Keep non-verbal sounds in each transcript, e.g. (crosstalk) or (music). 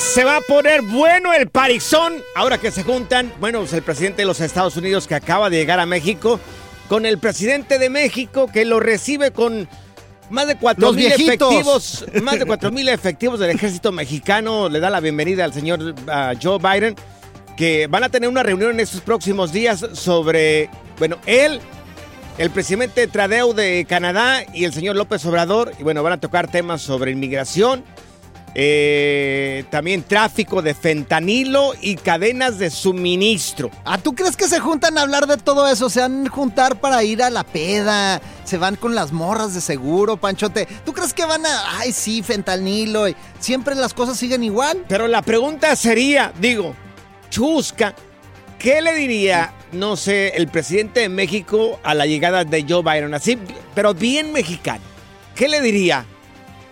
Se va a poner bueno el parizón ahora que se juntan, bueno, pues el presidente de los Estados Unidos que acaba de llegar a México con el presidente de México que lo recibe con más de cuatro mil efectivos, más de (laughs) cuatro mil efectivos del ejército mexicano. Le da la bienvenida al señor Joe Biden, que van a tener una reunión en estos próximos días sobre, bueno, él, el presidente Tradeu de Canadá y el señor López Obrador, y bueno, van a tocar temas sobre inmigración, eh, también tráfico de fentanilo y cadenas de suministro. ¿Ah, tú crees que se juntan a hablar de todo eso? Se van a juntar para ir a la peda. Se van con las morras de seguro, Panchote. ¿Tú crees que van a.? Ay, sí, fentanilo. y Siempre las cosas siguen igual. Pero la pregunta sería, digo, chusca, ¿qué le diría, no sé, el presidente de México a la llegada de Joe Biden? Así, pero bien mexicano. ¿Qué le diría?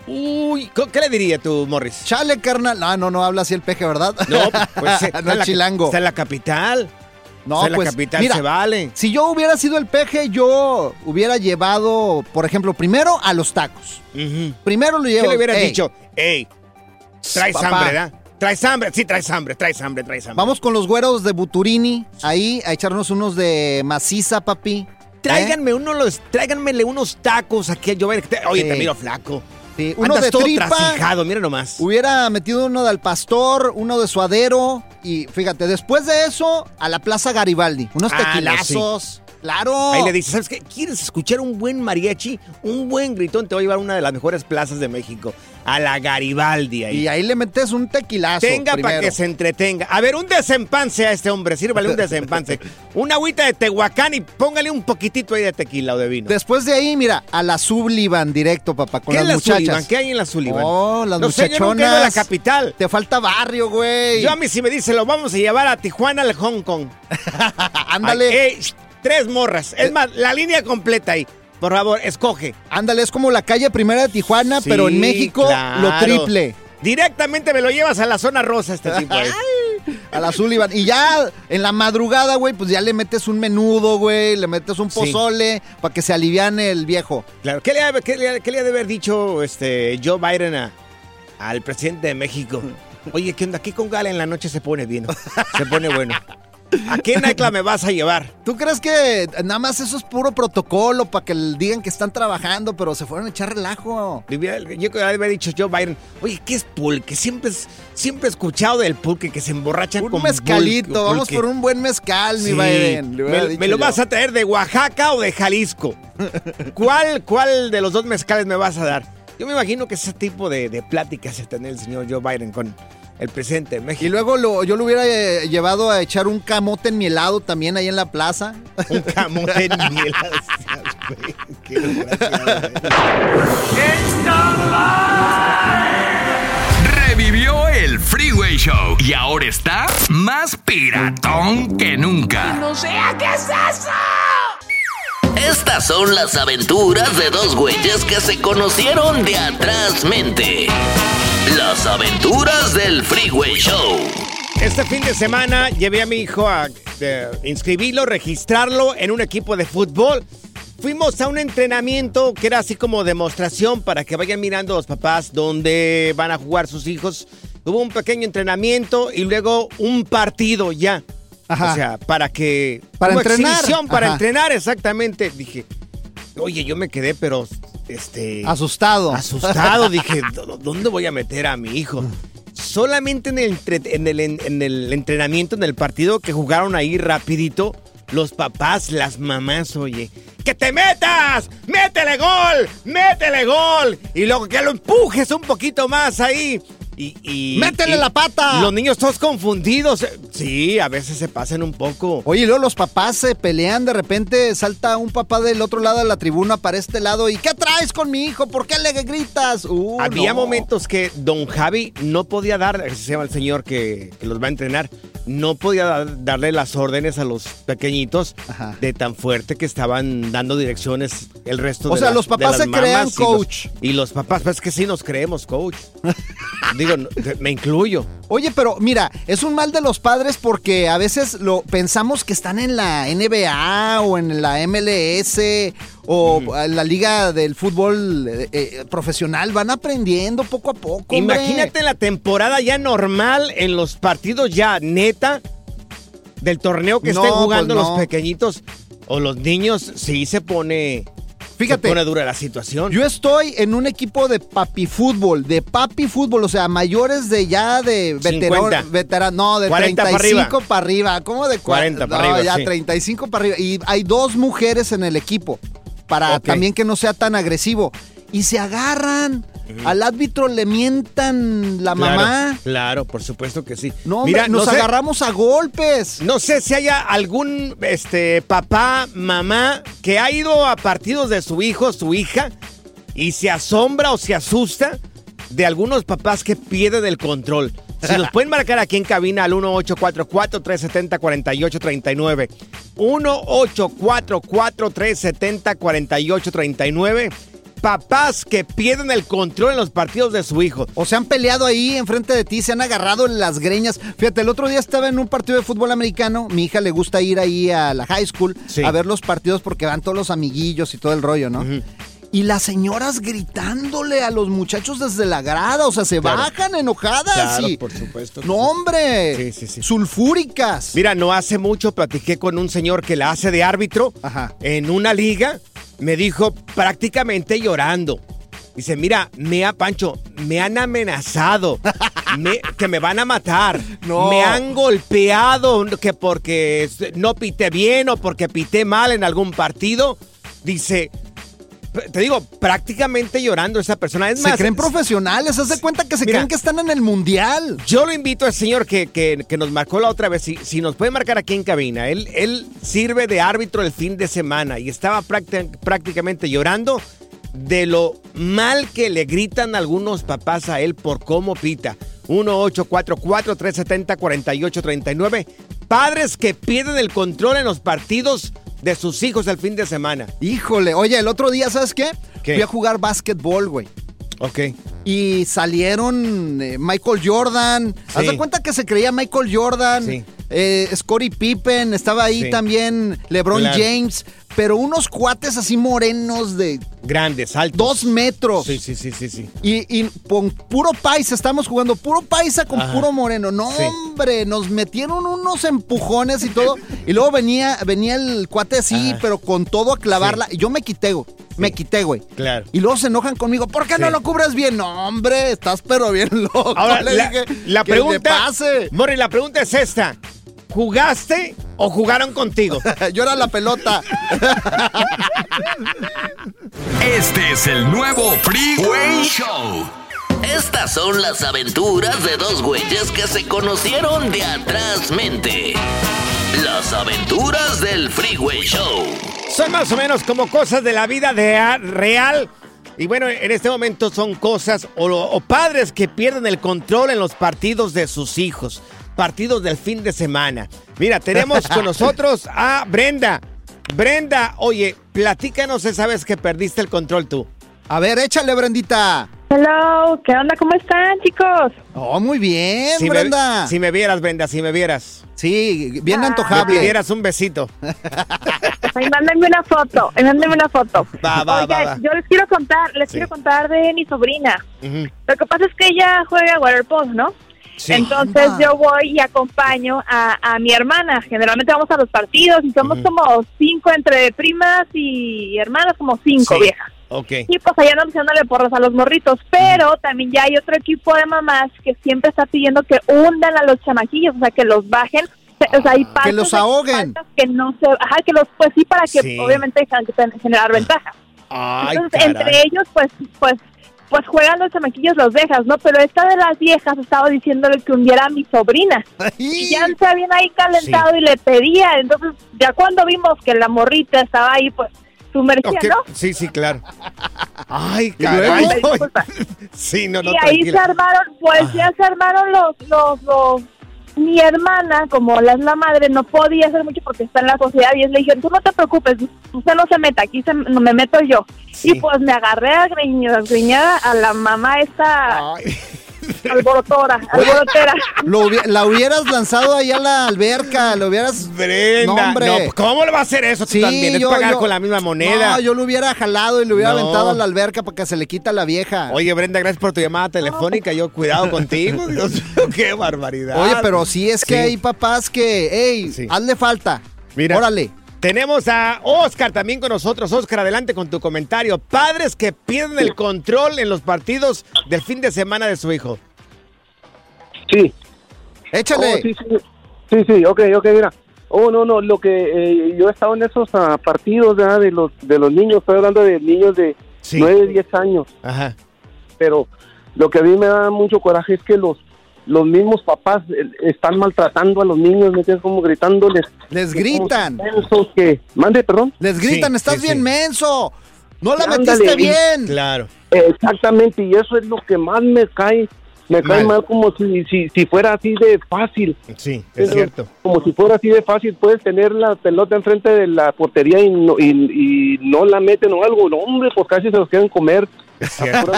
Uy, ¿co- ¿qué le diría tú, Morris? Chale, carnal. Ah, no, no habla así el peje, ¿verdad? No, pues (laughs) eh, no la- chilango. Está en la capital. No, Está en pues, la capital mira, se vale. Si yo hubiera sido el peje, yo hubiera llevado, por ejemplo, primero a los tacos. Primero lo llevo. ¿Qué le hubieras Ey, dicho? Ey, traes Papá. hambre, ¿verdad? Traes hambre, sí, traes hambre, traes hambre, traes hambre. Vamos con los güeros de Buturini, ahí a echarnos unos de maciza, papi. Tráiganme uno los, tráiganmele unos tacos aquí a Biden. Oye, Sí. te miro flaco. Sí, uno Andas de todo tripa. trasijado, mira nomás. Hubiera metido uno del pastor, uno de suadero y fíjate, después de eso, a la Plaza Garibaldi. Unos Ah, no, tequilazos. Claro. Ahí le dices, ¿sabes qué? ¿Quieres escuchar un buen mariachi? Un buen gritón te va a llevar a una de las mejores plazas de México. A la Garibaldi ahí. Y ahí le metes un tequilazo. Tenga para que se entretenga. A ver, un desempance a este hombre. Sírvale un desempance. (laughs) Una agüita de Tehuacán y póngale un poquitito ahí de tequila o de vino. Después de ahí, mira, a la Sullivan directo, papá, con ¿Qué las es la muchachas. Sullivan? ¿Qué hay en la Sullivan? Oh, las no sé, yo nunca he ido a la muchachonas. capital. Te falta barrio, güey. Yo a mí si me dice, lo vamos a llevar a Tijuana, al Hong Kong. (laughs) Ándale. Ay, tres morras. Es más, la línea completa ahí. Por favor, escoge. Ándale, es como la calle primera de Tijuana, Sí, pero en México claro. lo triple. Directamente me lo llevas a la zona rosa este tipo ahí. A la Sullivan. Y ya en la madrugada, güey, pues ya le metes un menudo, güey, le metes un Sí. pozole para que se aliviane el viejo. Claro. ¿Qué le, ha, qué le qué le ha de haber dicho este Joe Biden a- al presidente de México? (laughs) Oye, ¿qué onda? Aquí con Gala en la noche se pone bien. Se pone bueno. ¿A qué nightclub me vas a llevar? ¿Tú crees que nada más eso es puro protocolo para que digan que están trabajando, pero se fueron a echar relajo? Yo había dicho Joe Biden, oye, ¿qué es pulque? Siempre, es- siempre he escuchado del pulque que se emborrachan Un con mezcalito, pulque- vamos por un buen mezcal, mi. Biden. Me, lo yo. vas a traer de Oaxaca o de Jalisco? (laughs) ¿Cuál, ¿Cuál de los dos mezcales me vas a dar? Yo me imagino que ese tipo de, de pláticas se tener el señor Joe Biden con el presidente de México. Y luego lo- yo lo hubiera eh, llevado a echar un camote en mielado también ahí en la plaza. (laughs) un camote en. (laughs) Qué desgraciado, eh. Revivió el Freeway Show y ahora está más piratón que nunca. No sea, ¿qué es eso? Estas son las aventuras de dos güeyes que se conocieron de atrás mente. Las aventuras del Freeway Show. Este fin de semana llevé a mi hijo a eh, inscribirlo, registrarlo en un equipo de fútbol. Fuimos a un entrenamiento que era así como demostración para que vayan mirando los papás dónde van a jugar sus hijos. Hubo un pequeño entrenamiento y luego un partido ya. Ajá. O sea, para que... Para entrenar. exhibición, para Ajá. entrenar, exactamente. Dije, oye, yo me quedé, pero... Este, Asustado. Asustado, (laughs) dije, "¿Dó- ¿dónde voy a meter a mi hijo? Solamente en el, entre- en, el, en el entrenamiento, en el partido que jugaron ahí rapidito, los papás, las mamás, oye, ¡que te metas! ¡Métele gol! ¡Métele gol! Y luego que lo empujes un poquito más ahí. Y, y- ¡Métele y la pata! Los niños todos confundidos. Sí, a veces se pasan un poco. Oye, y luego los papás se pelean, de repente salta un papá del otro lado de la tribuna para este lado y ¿qué traes con mi hijo? ¿Por qué le gritas? Uh, Había no. momentos que don Javi no podía dar, se llama el señor que, que los va a entrenar, no podía dar- darle las órdenes a los pequeñitos Ajá. de tan fuerte que estaban dando direcciones el resto O de sea, las- los papás se crean mamás y los- coach. Y los, papás, pues es que sí nos creemos coach. Digo, (laughs) me incluyo. Oye, pero mira, es un mal de los padres porque a veces lo pensamos que están en la NBA o en la MLS o en la liga del fútbol eh, eh, profesional. Van aprendiendo poco a poco. hombre. Imagínate la temporada ya normal en los partidos ya neta del torneo que No, estén jugando pues no. los pequeñiñitos o los niños, sí se pone, Fíjate. se pone dura la situación. Yo estoy en un equipo de papi fútbol, de papi fútbol, o sea, mayores de ya de 50. veterano, no, de 40 para 35 para arriba. ¿Cómo de cua- 40 para no, arriba, ya sí. 35 para arriba. Y hay dos mujeres en el equipo para también que no sea tan agresivo. Y se agarran. Al árbitro le mientan la Claro, mamá. Claro, por supuesto que sí. No, hombre, Mira, nos no sé, agarramos a golpes. no sé si haya algún este papá, mamá que ha ido a partidos de su hijo, su hija y se asombra o se asusta de algunos papás que pierden el control. Si nos (laughs) pueden marcar aquí en cabina al 1844-370-4839. 1844-370-4839. Papás que pierden el control en los partidos de su hijo. O se han peleado ahí enfrente de ti, se han agarrado en las greñas. Fíjate, el otro día estaba en un partido de fútbol americano. Mi hija le gusta ir ahí a la high school Sí. a ver los partidos porque van todos los amiguillos y todo el rollo, ¿no? Y las señoras gritándole a los muchachos desde la grada, o sea, se Claro. bajan enojadas Claro, y. por supuesto. No, hombre. Sí, sí, sí. Sulfúricas. Mira, no hace mucho platiqué con un señor que la hace de árbitro Ajá. en una liga. Me dijo prácticamente llorando. Dice, mira, me ha, Pancho, me han amenazado me- que me van a matar. No. Me han golpeado que porque no pité bien o porque pité mal en algún partido. Dice, te digo, prácticamente llorando esa persona. Es se más, creen profesionales, haz de cuenta que se Mira. creen que están en el mundial. yo lo invito al señor que, que- que nos marcó la otra vez. Si, si nos puede marcar aquí en cabina, él, él sirve de árbitro el fin de semana y estaba prácti- prácticamente llorando de lo mal que le gritan algunos papás a él por cómo pita. 1-844-370-4839. Padres que pierden el control en los partidos de sus hijos el fin de semana. Híjole, oye, el otro día, ¿sabes qué? ¿Qué? Fui a jugar básquetbol, güey. Ok. y salieron eh, Michael Jordan. Haz de cuenta que se creía Michael Jordan. Sí. eh, Scottie Pippen, estaba ahí Sí. también LeBron Claro. James, pero unos cuates así morenos de Grandes, altos. dos metros. Sí, sí, sí, sí, sí. Y, y con puro paisa, estamos jugando puro paisa con Ajá. puro moreno. No, Sí. hombre, nos metieron unos empujones y todo. (laughs) y luego venía, venía el cuate así, Ajá. pero con todo a clavarla. Sí. Y yo me quité, güey. Me quité, güey. Claro. Y luego se enojan conmigo. ¿Por qué no lo cubres bien? No, hombre, estás pero bien (laughs) loco. Ahora, (laughs) Le la, dije, la "Que pregunta. pase. Mori, la pregunta es esta: ¿jugaste o jugaron contigo? (laughs) Yo era la pelota. Este es el nuevo Freeway Show. Estas son las aventuras de dos güeyes que se conocieron de atrás mente. Las aventuras del Freeway Show. Son más o menos como cosas de la vida de real. Y bueno, en este momento son cosas o padres que pierden el control en los partidos de sus hijos. Partidos del fin de semana. Mira, tenemos con (laughs) nosotros a Brenda. Brenda, oye, platícanos esa vez que perdiste el control tú. A ver, échale, Brendita. Hello, ¿qué onda? ¿Cómo están, chicos? Oh, muy bien, Si me, Brenda. si me vieras, Brenda, si me vieras. Sí, bien Me antojable. pidieras un besito. (laughs) Ay, mándenme una foto, mándenme una foto. Va, va, Oigan, va, va. yo les quiero contar, les Sí. quiero contar de mi sobrina. Lo que pasa es que ella juega waterpolo, ¿no? Sí. Entonces Anda. yo voy y acompaño a, a mi hermana. Generalmente vamos a los partidos y somos como cinco entre primas y hermanas, como cinco Sí. viejas. Ok. Y pues allá andamos haciéndole porras a los morritos. Pero también ya hay otro equipo de mamás que siempre está pidiendo que hundan a los chamaquillos, o sea, que los bajen. O sea, hay faltas los de- ahoguen. Que no se, ajá, que los, pues sí, para que Sí. obviamente gen- generar ventaja. Ay, Entonces, caray. entre ellos, pues, pues, pues juegan los chamaquillos, los dejas, ¿no? Pero esta de las viejas estaba diciéndole que hundiera a mi sobrina. Y ya se habían ahí calentado y le pedía. Entonces, ya cuando vimos que la morrita estaba ahí, pues sumergida, Ok, ¿no? Sí, sí, claro. Ay, caray. (laughs) Sí, no, no, y ahí se armaron, pues ya se armaron los, los, los, mi hermana, como la es la madre, no podía hacer mucho porque está en la sociedad y le dijeron, tú no te preocupes, usted no se meta, aquí se, no me meto yo. Sí. Y pues me agarré a greñada a la mamá esta Ay. Alborotora, alborotera. Lo hubi- la hubieras lanzado ahí a la alberca, lo hubieras... Brenda, No, hombre. no, ¿cómo le va a hacer eso tú también? Es pagar con la misma moneda. No, yo lo hubiera jalado y lo hubiera No. aventado a la alberca para que se le quita la vieja. Oye, Brenda, gracias por tu llamada telefónica. Yo, cuidado contigo. (laughs) Dios mío, qué barbaridad. Oye, pero sí es que Sí. hay papás que, hey, Sí. hazle falta. Mira. Órale. Tenemos a Oscar también con nosotros. Oscar, adelante con tu comentario. Padres que pierden el control en los partidos del fin de semana de su hijo. Sí. Échale. Oh, sí, sí. Sí, sí, ok, ok, mira. Oh, no, no, lo que eh, yo he estado en esos ah, partidos ¿verdad? de los de los niños, estoy hablando de niños de Sí. 9, 10 años, Ajá. pero lo que a mí me da mucho coraje es que los los mismos papás eh, están maltratando a los niños, me entiendes? como gritándoles. Les gritan. mensos, que mande, perdón. Les gritan, Sí, estás sí, bien sí. menso. No la Ándale, metiste y- bien. Claro. Exactamente, y eso es lo que más me cae, me cae Mal. mal como si, si, si fuera así de fácil. Sí, es Pero cierto. Como si fuera así de fácil, puedes tener la pelota enfrente de la portería y no, y, y no la meten o algo. No, hombre, pues casi se los quieren comer. Es cierto.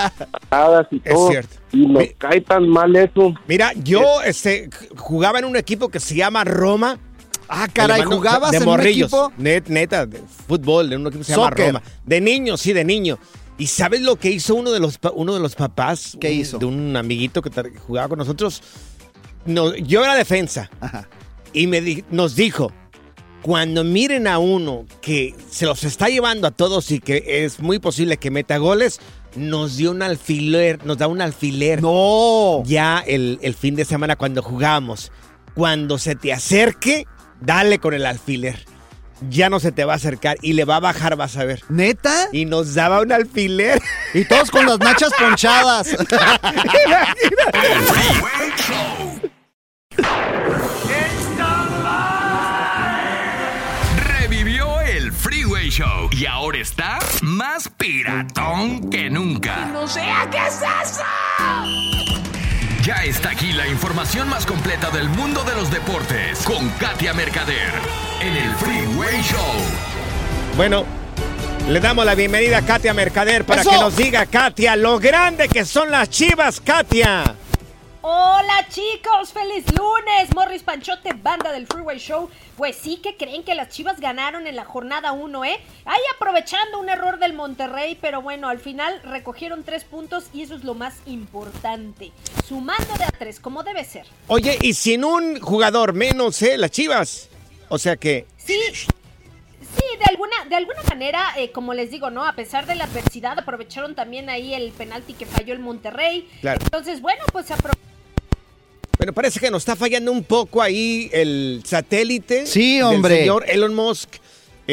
y Es todo. cierto. Y me Mi- cae tan mal eso. Mira, yo este, jugaba en un equipo que se llama Roma. Ah, caray, ¿jugabas de en morrillos, un equipo? Net, neta, de fútbol, en un equipo que se llama Soccer. Roma. De niño, sí, de niño. ¿Y sabes lo que hizo uno de los, uno de los papás? ¿Qué un- hizo? De un amiguito que jugaba con nosotros. No, yo era defensa. Ajá. Y me di- nos dijo, cuando miren a uno que se los está llevando a todos y que es muy posible que meta goles, nos dio un alfiler, nos da un alfiler No. ya el, el fin de semana cuando jugamos. Cuando se te acerque, dale con el alfiler. Ya no se te va a acercar y le va a bajar, vas a ver. ¿Neta? Y nos daba un alfiler. Y todos con las nachas ponchadas. (laughs) Show y ahora está más piratón que nunca. ¡No sea qué es eso! Ya está aquí la información más completa del mundo de los deportes con Katia Mercader en el Freeway Show. Bueno, le damos la bienvenida a Katia Mercader para ¡Eso! que nos diga, Katia, lo grande que son las chivas, Katia. Hola chicos, feliz lunes, Morris Panchote, banda del Freeway Show. Pues sí que creen que las Chivas ganaron en la jornada 1, ¿eh? Ahí aprovechando un error del Monterrey, pero bueno, al final recogieron tres puntos y eso es lo más importante. Sumando de a tres, como debe ser. Oye, y sin un jugador menos, ¿eh? Las chivas. O sea que, Sí, sí, de alguna, de alguna manera, eh, como les digo, ¿no? A pesar de la adversidad, aprovecharon también ahí el penalti que falló el Monterrey. Claro. Entonces, bueno, pues se apro- bueno, parece que nos está fallando un poco ahí el satélite. Sí, del hombre. señor Elon Musk.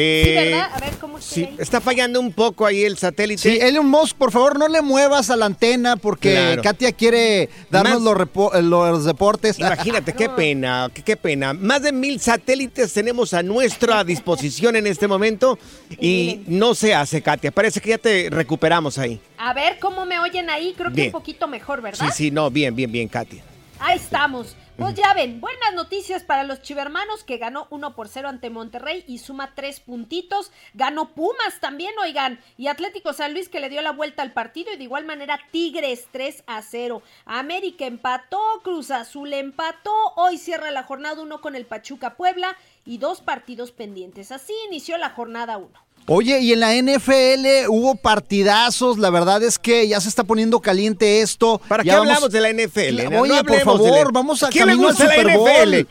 Eh, Sí, ¿verdad? A ver cómo está Sí, está fallando un poco ahí el satélite. Sí, Elon Musk, por favor, no le muevas a la antena porque Claro. Katia quiere darnos los, repo- eh, los deportes. Imagínate, qué (laughs) pena, qué, qué pena. Más de mil satélites tenemos a nuestra disposición en este momento y no se hace, Katia. Parece que ya te recuperamos ahí. A ver cómo me oyen ahí, creo que Bien. un poquito mejor, ¿verdad? Sí, sí, no, bien, bien, bien, Katia. Ahí estamos. Pues ya ven, buenas noticias para los chivermanos que ganó 1 por 0 ante Monterrey y suma 3 puntitos. Ganó Pumas también, oigan. Y Atlético San Luis que le dio la vuelta al partido y de igual manera Tigres 3 a 0. América empató, Cruz Azul empató. Hoy cierra la jornada 1 con el Pachuca Puebla y dos partidos pendientes. Así inició la jornada 1. Oye, y en la NFL hubo partidazos, la verdad es que ya se está poniendo caliente esto. ¿Para Ya qué vamos- hablamos de la NFL? La- No Oye, por favor, la- vamos a ¿A quién le al gusta la Super Bowl? NFL?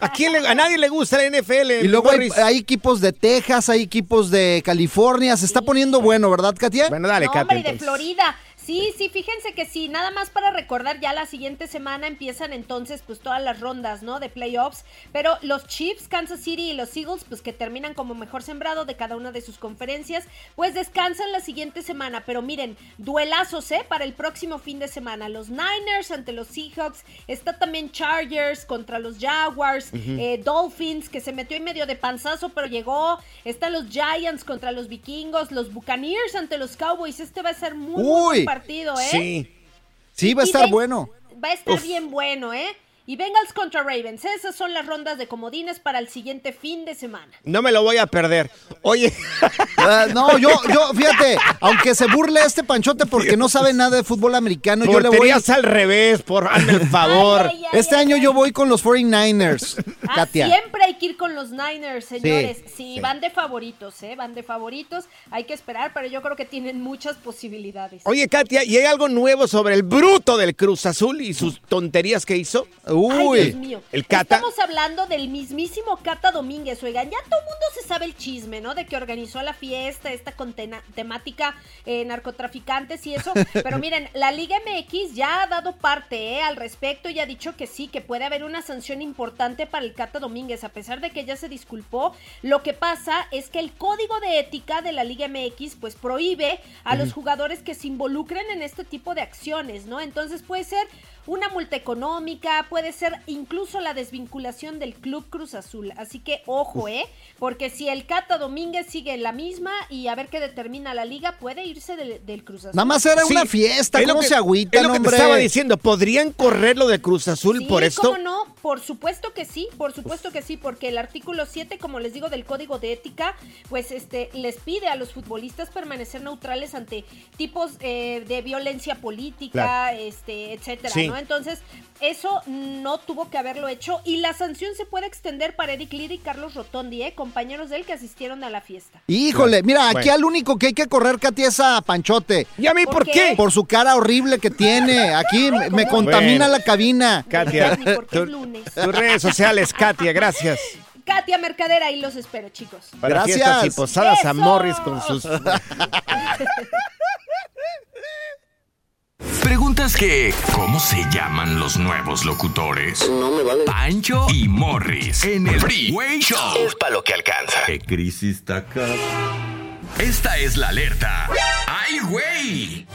¿A, quién le- a nadie le gusta la NFL. Y luego hay, equipos de Texas, hay equipos de California, se está poniendo bueno, ¿verdad, Katia? Bueno, dale, no, Katia. hombre, y de. Florida. Sí, sí, fíjense que sí, nada más para recordar, ya la siguiente semana empiezan entonces pues todas las rondas, ¿no? De playoffs, pero los Chiefs, Kansas City y los Eagles, pues que terminan como mejor sembrado de cada una de sus conferencias, pues descansan la siguiente semana, pero miren, duelazos, ¿eh? Para el próximo fin de semana, los Niners ante los Seahawks, está también Chargers contra los Jaguars, eh, Dolphins, que se metió en medio de panzazo, pero llegó, están los Giants contra los Vikingos, los Buccaneers ante los Cowboys, este va a ser muy, muy partido, ¿eh? Sí. Sí, va a estar bueno. Va a estar bien bueno, ¿eh? Y Bengals contra Ravens. Esas son las rondas de comodines para el siguiente fin de semana. No me lo voy a perder. Oye, (laughs) Ah, no, yo, yo, fíjate, aunque se burle este panchote porque no sabe nada de fútbol americano, yo le voy. porterías al revés, por hazme el favor. Ay, ay, ay, Este ay, año ay. yo voy con los 49ers, Ah, Katia. siempre hay que ir con los Niners, señores. Sí, sí. van de favoritos, ¿eh? Van de favoritos. Hay que esperar, pero yo creo que tienen muchas posibilidades. Oye, Katia, ¿y hay algo nuevo sobre el bruto del Cruz Azul y sus tonterías que hizo? Uy, Dios mío. el Cata. Estamos hablando del mismísimo Cata Domínguez. Oigan, ya todo el mundo se sabe el chisme, ¿no? De que organizó la fiesta, esta con temática eh, narcotraficantes y eso. (laughs) Pero miren, la Liga MX ya ha dado parte ¿eh? al respecto y ha dicho que sí, que puede haber una sanción importante para el Cata Domínguez, a pesar de que ya se disculpó. Lo que pasa es que el código de ética de la Liga MX pues prohíbe a los jugadores que se involucren en este tipo de acciones, ¿no? Entonces puede ser una multa económica, puede ser incluso la desvinculación del Club Cruz Azul. Así que ojo, ¿eh? Porque si el Cata Domínguez sigue en la misma y a ver qué determina la liga, puede irse del, del Cruz Azul. nada más era Sí, una fiesta, es lo ¿cómo que- se agüitan, Es lo que te estaba diciendo. ¿Podrían correr lo de Cruz Azul Sí, por esto? ¿cómo no? Por supuesto que sí, por supuesto que sí, porque el artículo 7, como les digo, del Código de Ética, pues este les pide a los futbolistas permanecer neutrales ante tipos eh, de violencia política, Claro. este, etcétera, Sí. ¿no? Entonces, eso no tuvo que haberlo hecho y la sanción se puede extender para Eric Lira y Carlos Rotondi, ¿eh? compañeros de él que asistieron a la fiesta. Híjole, mira, aquí al único que hay que correr, Katia, es a Panchote. ¿Y a mí ¿Por por, qué? qué? Por su cara horrible que tiene. Aquí me- me contamina Bueno. la cabina. Katia, tus redes sociales, Katia, gracias. Katia Mercader, ahí los espero, chicos. Para Gracias. fiestas y posadas a. Morris con sus... (laughs) Preguntas que, ¿cómo se llaman los nuevos locutores? No me vale. Pancho y Morris en el Freeway Show. Es para lo que alcanza. ¿Qué crisis está acá? Esta es la alerta. ¡Ay, güey!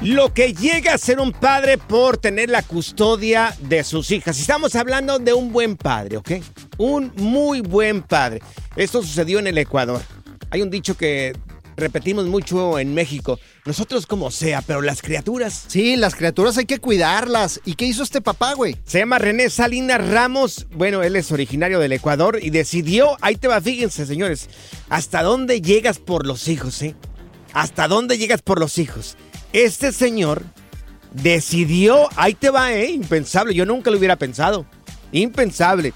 Lo que llega a ser un padre por tener la custodia de sus hijas. Estamos hablando de un buen padre, ¿ok? Un muy buen padre. Esto sucedió en el Ecuador. Hay un dicho que repetimos mucho en México. Nosotros como sea, pero las criaturas. Sí, las criaturas hay que cuidarlas. ¿Y qué hizo este papá, güey? Se llama René Salinas Ramos. Bueno, él es originario del Ecuador y decidió, ahí te va, fíjense, señores, hasta dónde llegas por los hijos, ¿eh? Hasta dónde llegas por los hijos. Este señor decidió, ahí te va, ¿eh? Impensable, yo nunca lo hubiera pensado. Impensable.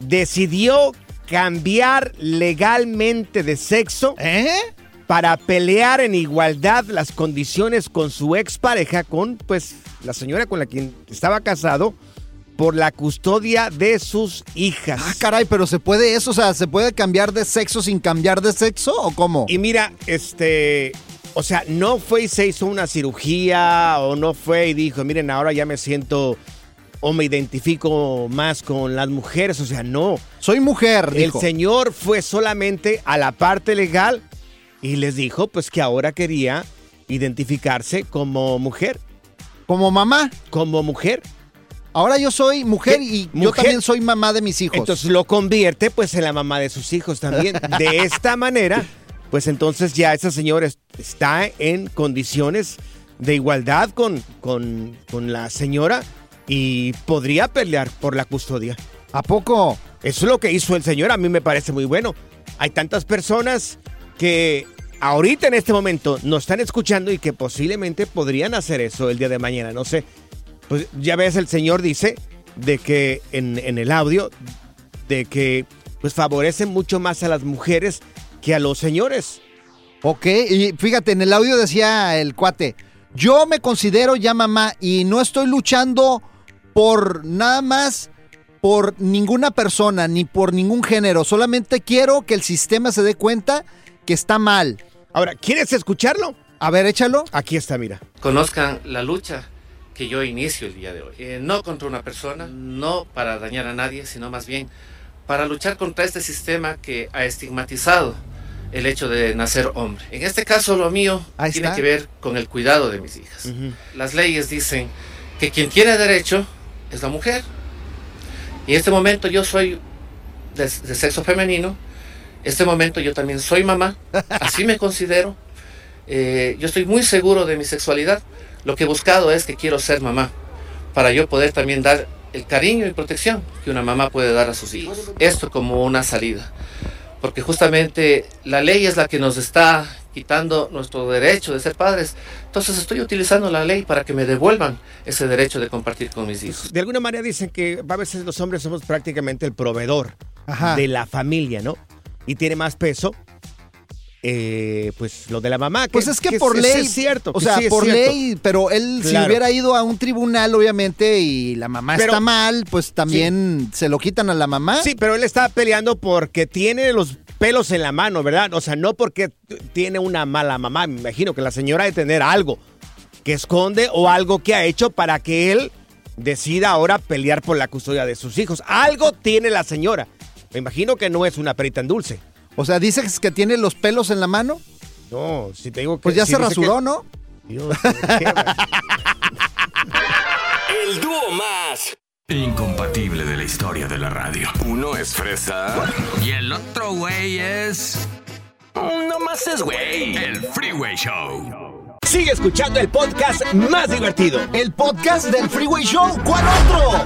Decidió cambiar legalmente de sexo ¿Eh? para pelear en igualdad las condiciones con su expareja, con pues la señora con la quien estaba casado, por la custodia de sus hijas. Ah, caray, pero ¿se puede eso? O sea, ¿se puede cambiar de sexo sin cambiar de sexo o cómo? Y mira, este, o sea, no fue y se hizo una cirugía o no fue y dijo, miren, ahora ya me siento o me identifico más con las mujeres, o sea, no. Soy mujer, El dijo. señor fue solamente a la parte legal y les dijo pues que ahora quería identificarse como mujer, Como mamá. como mujer. Ahora yo soy mujer ¿Qué? y yo también soy mamá de mis hijos. Entonces lo convierte pues en la mamá de sus hijos también. (laughs) De esta manera, pues entonces ya esa señora es- está en condiciones de igualdad con, con, con la señora y podría pelear por la custodia. ¿A poco? Eso es lo que hizo el señor, a mí me parece muy bueno. Hay tantas personas que ahorita en este momento nos están escuchando y que posiblemente podrían hacer eso el día de mañana, no sé. Pues ya ves, el señor dice de que en, en el audio, de que pues favorece mucho más a las mujeres que a los señores. Ok, y fíjate, en el audio decía el cuate, yo me considero ya mamá y no estoy luchando por nada más por ninguna persona ni por ningún género, solamente quiero que el sistema se dé cuenta que está mal. Ahora, ¿quieres escucharlo? A ver, échalo. Aquí está, mira. Conozcan la lucha que yo inicio el día de hoy. Eh, no contra una persona, no para dañar a nadie, sino más bien para luchar contra este sistema que ha estigmatizado el hecho de nacer hombre. En este caso lo mío Ahí tiene está. que ver con el cuidado de mis hijas. Las leyes dicen que quien tiene derecho es la mujer. Y en este momento yo soy de, de sexo femenino. En este momento yo también soy mamá. (laughs) Así me considero. Eh, yo estoy muy seguro de mi sexualidad. Lo que he buscado es que quiero ser mamá. Para yo poder también dar el cariño y protección que una mamá puede dar a sus hijos. Esto como una salida. Porque justamente la ley es la que nos está quitando nuestro derecho de ser padres. Entonces estoy utilizando la ley para que me devuelvan ese derecho de compartir con mis hijos. De alguna manera dicen que a veces los hombres somos prácticamente el proveedor Ajá. de la familia, ¿no? Y tiene más peso, eh, pues lo de la mamá. Pues es que, por ley. es cierto. O que sea, sí por cierto. ley, pero él si hubiera ido a un tribunal, obviamente, y la mamá Pero- está mal, pues también se lo quitan a la mamá. Sí, pero él estaba peleando porque tiene los pelos en la mano, ¿verdad? O sea, no porque tiene una mala mamá. Me imagino que la señora debe tener algo que esconde o algo que ha hecho para que él decida ahora pelear por la custodia de sus hijos. Algo tiene la señora. Me imagino que no es una perita en dulce. O sea, dices que tiene los pelos en la mano. No, si te digo que... Pues ya si se rasuró, que- ¿no? Dios, El dúo más incompatible de la historia de la radio. Uno es fresa y el otro güey es. No más es güey. El Freeway Show. Sigue escuchando el podcast más divertido. El podcast del Freeway Show. ¿Cuál otro?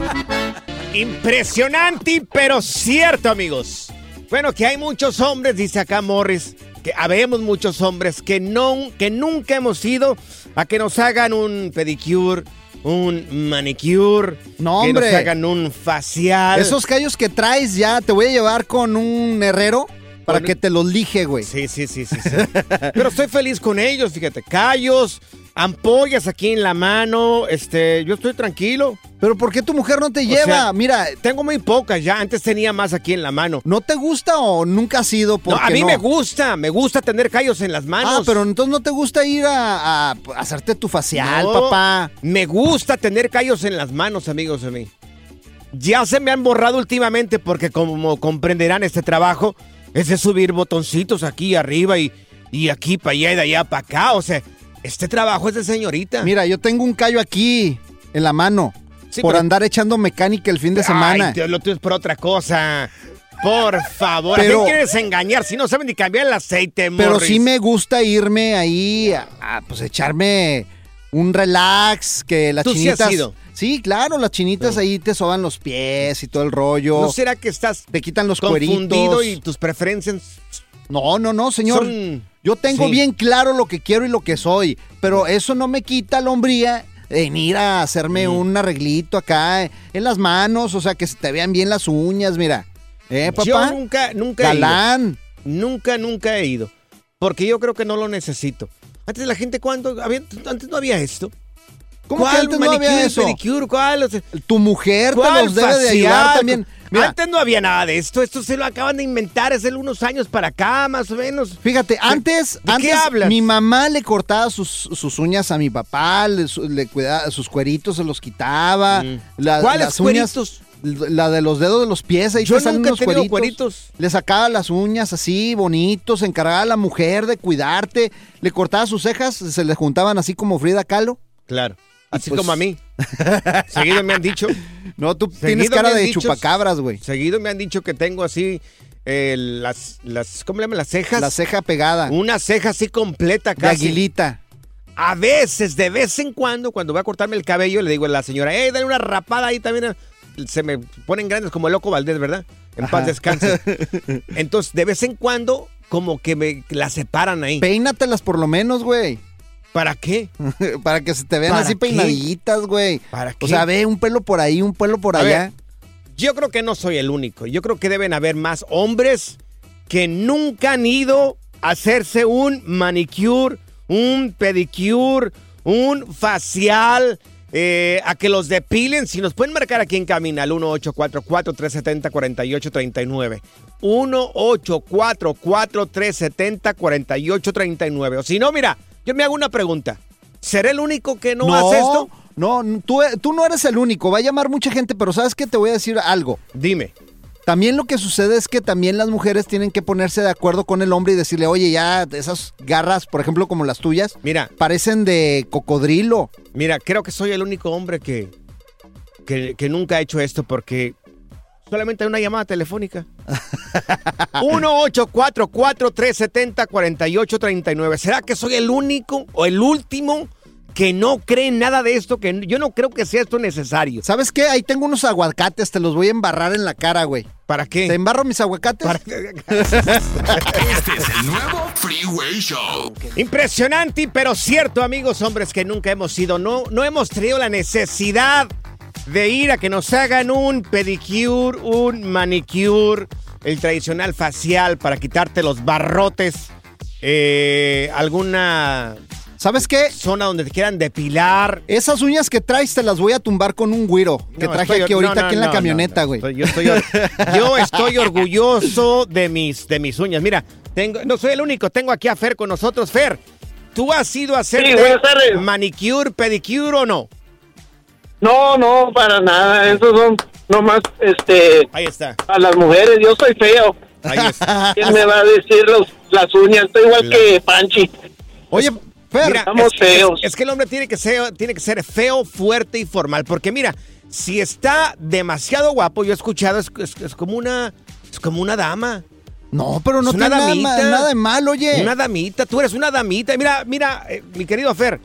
Impresionante, pero cierto, amigos. Bueno, que hay muchos hombres, dice acá Morris, que habemos muchos hombres que, no, que nunca hemos ido a que nos hagan un pedicure, un manicure, No, que hombre. nos hagan un facial. Esos callos que traes ya, te voy a llevar con un herrero para que te los lije, güey. Sí, sí, sí, sí. sí. Pero estoy feliz con ellos, fíjate. Callos, ampollas aquí en la mano. Este, yo estoy tranquilo. Pero ¿por qué tu mujer no te O lleva? sea, Mira, Tengo muy pocas ya. Antes tenía más aquí en la mano. ¿no te gusta o nunca has ido? No, a mí no? me gusta. Me gusta tener callos en las manos. Ah, pero entonces no te gusta ir a, a hacerte tu facial, No, papá. Me gusta tener callos en las manos, amigos de mí. Ya se me han borrado últimamente porque como comprenderán este trabajo es de subir botoncitos aquí arriba y, y aquí para allá y de allá para acá. O sea, este trabajo es de señorita. Mira, yo tengo un callo aquí en la mano Sí, por pero- andar echando mecánica el fin de semana. Ay, Dios, lo tuyo es por otra cosa. Por favor, Pero- ¿a qué quieres engañar? Si no saben ni cambiar el aceite, Pero Morris. sí me gusta irme ahí a, a, pues echarme un relax, que las ¿Tú sí has chinitas. ido? Sí, claro, las chinitas ahí te soban los pies y todo el rollo. ¿No será que estás te quitan los confundido cueritos. y tus preferencias No, no, no, señor. son... Yo tengo Sí. bien claro lo que quiero y lo que soy, pero eso no me quita la hombría en ir a hacerme un arreglito acá en las manos, o sea, que se te vean bien las uñas, mira. ¿Eh, papá? Yo nunca, nunca he ido. Nunca, nunca he ido. Porque yo creo que no lo necesito. Antes la gente, ¿cuándo? Había- antes no había esto. ¿Cómo que ¿Cuál antes no manicure, había eso? pedicure? ¿Cuál? O sea, Tu mujer te ¿cuál los debe de ayudar también. Mira, Antes no había nada de esto. Esto se lo acaban de inventar hace unos años para acá, más o menos. Fíjate, antes, ¿De qué antes hablas? mi mamá le cortaba sus, sus uñas a mi papá, le, le cuidaba sus cueritos, se los quitaba. Mm. La- ¿Cuáles las uñas- cueritos? La de los dedos de los pies, ahí Yo te salen nunca he unos tenido cueritos. cueritos. Le sacaba las uñas así, bonitos, se encargaba a la mujer de cuidarte, le cortaba sus cejas, se le juntaban así como Frida Kahlo. Claro. Así pues- como a mí. (laughs) Seguido me han dicho. No, tú tienes cara de dicho- chupacabras, güey. Seguido me han dicho que tengo así eh, las, las, ¿cómo le llaman? Las cejas. La ceja pegada, Una ceja así completa de casi. aguilita. A veces, de vez en cuando, cuando voy a cortarme el cabello, le digo a la señora, eh, dale una rapada ahí también. Se me ponen grandes como el loco Valdés, ¿verdad? En Ajá. paz descanse. (laughs) Entonces, de vez en cuando, como que me la separan ahí. Peínatelas por lo menos, güey. ¿Para qué? (laughs) Para que se te vean ¿Para así qué? peinaditas, güey. ¿Para qué? O sea, ve un pelo por ahí, un pelo por A allá. ver, Yo creo que no soy el único. Yo creo que deben haber más hombres que nunca han ido a hacerse un manicure, un pedicure, un facial, eh, a que los depilen. Si nos pueden marcar aquí en Camina al 1844-370-4839. 1844-370-4839. O si no, mira, Yo me hago una pregunta. ¿Seré el único que no, hace esto? No, tú, tú no eres el único. Va a llamar mucha gente, pero ¿sabes qué? Te voy a decir algo. Dime. También lo que sucede es que también las mujeres tienen que ponerse de acuerdo con el hombre y decirle, oye, ya esas garras, por ejemplo, como las tuyas, Mira, parecen de cocodrilo. mira, creo que soy el único hombre que, que, que nunca ha hecho esto porque solamente hay una llamada telefónica. (laughs) 1-844-370-4839. ¿Será que soy el único o el último que no cree en nada de esto? Que yo no creo que sea esto necesario. ¿Sabes qué? Ahí tengo unos aguacates, te los voy a embarrar en la cara, güey. ¿Para qué? ¿Te embarro mis aguacates? Este es el nuevo Freeway Show. Impresionante, pero cierto, amigos hombres que nunca hemos ido. No, no hemos tenido la necesidad de ir a que nos hagan un pedicure, un manicure, el tradicional facial para quitarte los barrotes, eh, alguna ¿Sabes qué? zona donde te quieran depilar. Esas uñas que traes te las voy a tumbar con un güiro que No, traje estoy- aquí ahorita no, no, aquí en la no, camioneta, no, no. güey. Estoy- Yo estoy, or- yo estoy orgulloso de mis, de mis uñas. Mira, tengo, no soy el único, tengo aquí a Fer con nosotros. Fer, ¿tú has ido a hacer Sí, buenas tardes. manicure, pedicure o no? No, no, para nada. Esos son nomás, este, Ahí está. a las mujeres. Yo soy feo. Ahí está. ¿Quién me va a decir los, las uñas? Estoy igual La- que Panchi. Oye, Fer, Mira, estamos es, feos. Es, es que el hombre tiene que, ser, tiene que ser feo, fuerte y formal. Porque mira, si está demasiado guapo, yo he escuchado, es, es- es como una. Es como una dama. no, pero no es una tiene nada, nada de mal, oye. Una damita, tú eres una damita. Mira, mira, eh, mi querido Fer,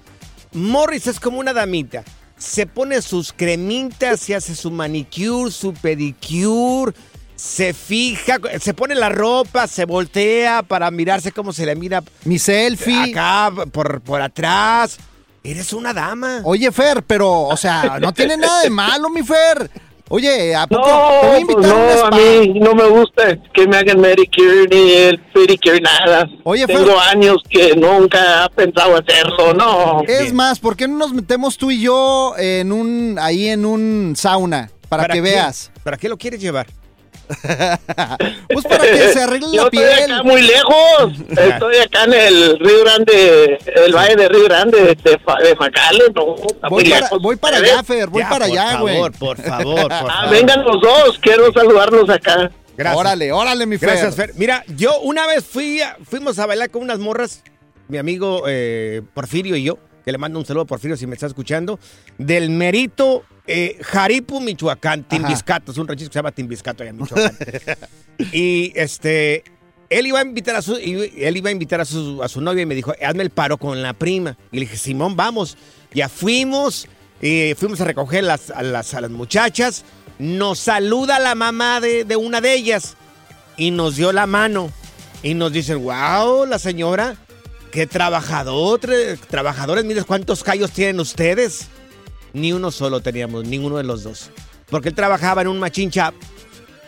Morris es como una damita. Se pone sus cremitas, se hace su manicure, su pedicure, se fija, se pone la ropa, se voltea para mirarse cómo se le mira Mi selfie. acá por, por atrás. Eres una dama. Oye, Fer, pero, o sea, no tiene nada de malo, mi Fer. Oye, ¿a poco? No, te voy a pues a no, a spa. mí no me gusta que me hagan Medicare ni el Pedicure, nada. Oye, Fer. Tengo años que nunca he pensado hacerlo, no. Es más, ¿por qué no nos metemos tú y yo en un, ahí en un sauna? Para, que qué? veas. ¿Para qué lo quieres llevar? (laughs) Pues para que se arregle Yo la estoy piel. acá muy lejos. Estoy acá en el Río Grande, el Valle de Río Grande, de, de no. Voy para, voy para allá, Fer, voy Ya, para por allá, güey. favor, por favor, por Ah, favor. vengan los dos, quiero saludarlos acá. Gracias. Órale, órale, mi Fer. Gracias, Fer. Mira, yo una vez fui a- fuimos a bailar con unas morras, mi amigo eh, Porfirio y yo, que le mando un saludo a Porfirio si me está escuchando, del Merito eh, Jaripu, Michoacán, Timbiscato, es un ranchito que se llama Timbiscato allá en Michoacán. (laughs) y este, él iba a invitar a su, él iba a invitar a su, a su novia y me dijo, hazme el paro con la prima. Y le dije, Simón, vamos. Ya fuimos, eh, fuimos a recoger las, a, las, a las muchachas. Nos saluda la mamá de, de una de ellas y nos dio la mano. Y nos dicen, wow, la señora, qué trabajador, trabajadores, miren cuántos callos tienen ustedes. Ni uno solo teníamos, ninguno de los dos. Porque él trabajaba en un machine shop